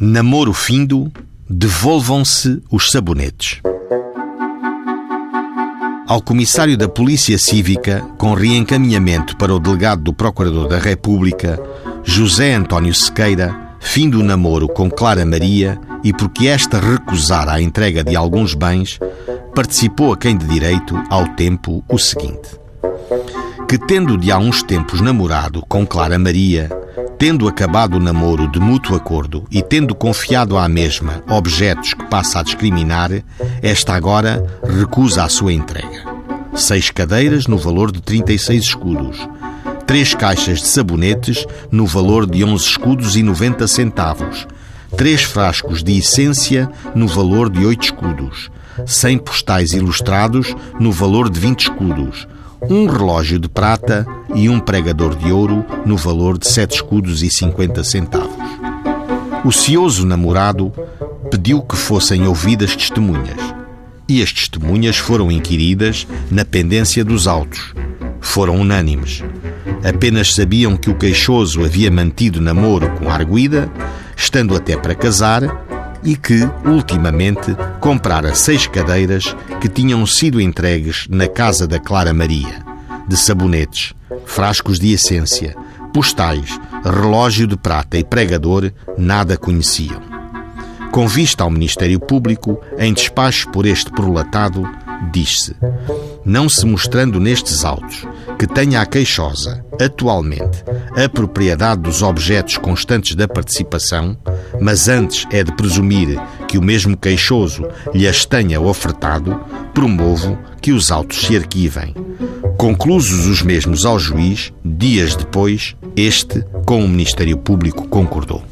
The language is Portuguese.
Namoro findo, devolvam-se os sabonetes. Ao comissário da Polícia Cívica, com reencaminhamento para o delegado do Procurador da República, José António Sequeira, fim do namoro com Clara Maria e porque esta recusara a entrega de alguns bens, participou a quem de direito, ao tempo, o seguinte: que tendo de há uns tempos namorado com Clara Maria, Tendo acabado o namoro de mútuo acordo e tendo confiado à mesma objetos que passa a discriminar, esta agora recusa a sua entrega. Seis cadeiras no valor de 36 escudos. Três caixas de sabonetes no valor de 11 escudos e 90 centavos. Três frascos de essência no valor de 8 escudos. 100 postais ilustrados no valor de 20 escudos um relógio de prata e um pregador de ouro no valor de sete escudos e cinquenta centavos. O cioso namorado pediu que fossem ouvidas testemunhas, e as testemunhas foram inquiridas na pendência dos autos. Foram unânimes. Apenas sabiam que o queixoso havia mantido namoro com a arguida, estando até para casar, e que, ultimamente, comprara seis cadeiras que tinham sido entregues na casa da Clara Maria, de sabonetes, frascos de essência, postais, relógio de prata e pregador nada conheciam. Com vista ao Ministério Público, em despacho por este prolatado, diz-se: não se mostrando nestes autos que tenha a queixosa, atualmente, a propriedade dos objetos constantes da participação, mas antes é de presumir que o mesmo queixoso lhe as tenha ofertado, promovo que os autos se arquivem. Conclusos os mesmos ao juiz, dias depois, este, com o Ministério Público, concordou.